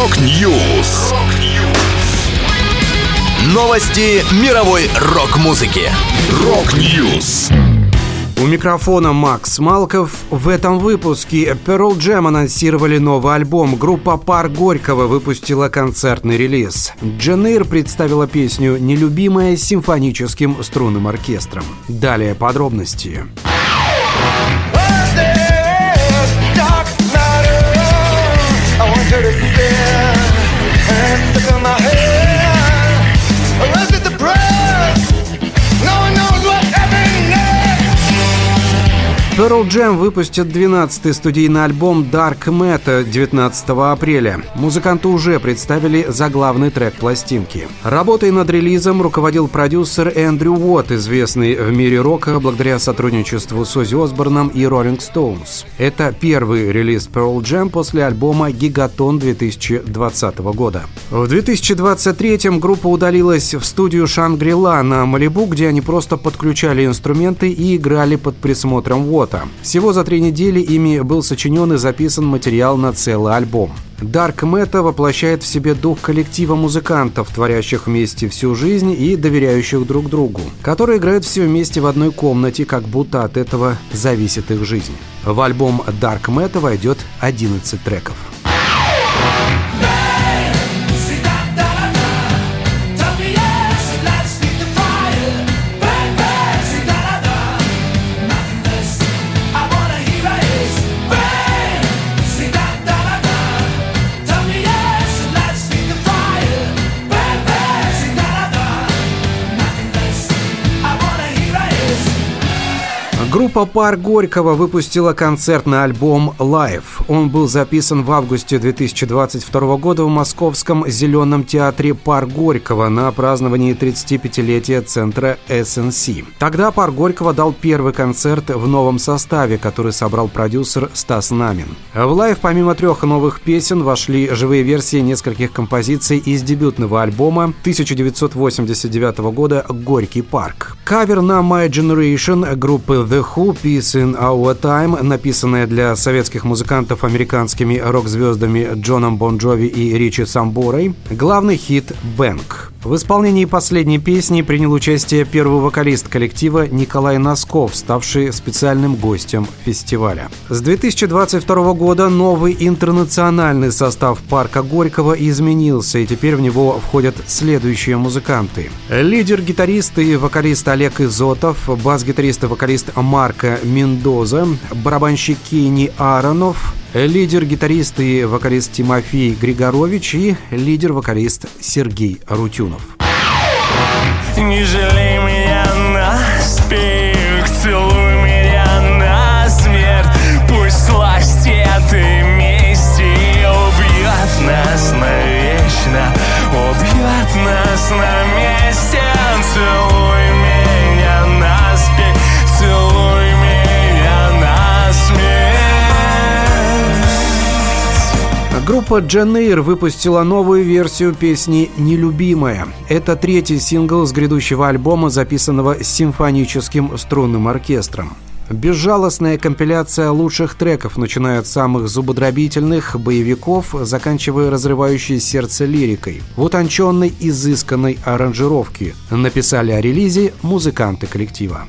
Rock News. Новости мировой рок-музыки. Rock News. У микрофона Макс Малков. В этом выпуске Pearl Jam анонсировали новый альбом. Группа Парк Горького выпустила концертный релиз. Jane Air представила песню «Нелюбимая» с симфоническим струнным оркестром. Далее подробности. Pearl Jam выпустят 12-й студийный альбом Dark Matter 19 апреля. Музыканты уже представили заглавный трек пластинки. Работой над релизом руководил продюсер Эндрю Уотт, известный в мире рока благодаря сотрудничеству с Оззи Осборном и Rolling Stones. Это первый релиз Pearl Jam после альбома «Гигатон» 2020 года. В 2023 группа удалилась в студию «Шангрила» на Малибу, где они просто подключали инструменты и играли под присмотром Уотта работа. Всего за три недели ими был сочинен и записан материал на целый альбом. Dark Meta воплощает в себе дух коллектива музыкантов, творящих вместе всю жизнь и доверяющих друг другу, которые играют все вместе в одной комнате, как будто от этого зависит их жизнь. В альбом Dark Meta войдет 11 треков. Группа пар Горького выпустила концертный альбом «Live». Он был записан в августе 2022 года в московском Зеленом театре пар Горького на праздновании 35-летия центра СНС. Тогда пар Горького дал первый концерт в новом составе, который собрал продюсер Стас Намин. В «Live» помимо трех новых песен вошли живые версии нескольких композиций из дебютного альбома 1989 года «Горький парк». Кавер на «My Generation» группы The The Who «Peace in Our Time», написанная для советских музыкантов американскими рок-звездами Джоном Бон Джови и Ричи Самборой, главный хит «Бэнк». В исполнении последней песни принял участие первый вокалист коллектива Николай Носков, ставший специальным гостем фестиваля. С 2022 года новый интернациональный состав парка Горького изменился, и теперь в него входят следующие музыканты. Лидер-гитарист и вокалист Олег Изотов, бас-гитарист и вокалист Марко Мендоза, барабанщик Кини Аронов, лидер-гитарист и вокалист Тимофей Григорович и лидер-вокалист Сергей Рутюнов. Не жалей меня Группа Джанейр выпустила новую версию песни «Нелюбимая». Это третий сингл с грядущего альбома, записанного симфоническим струнным оркестром. Безжалостная компиляция лучших треков, начиная от самых зубодробительных боевиков, заканчивая разрывающей сердце лирикой, в утонченной, изысканной аранжировке. Написали о релизе музыканты коллектива.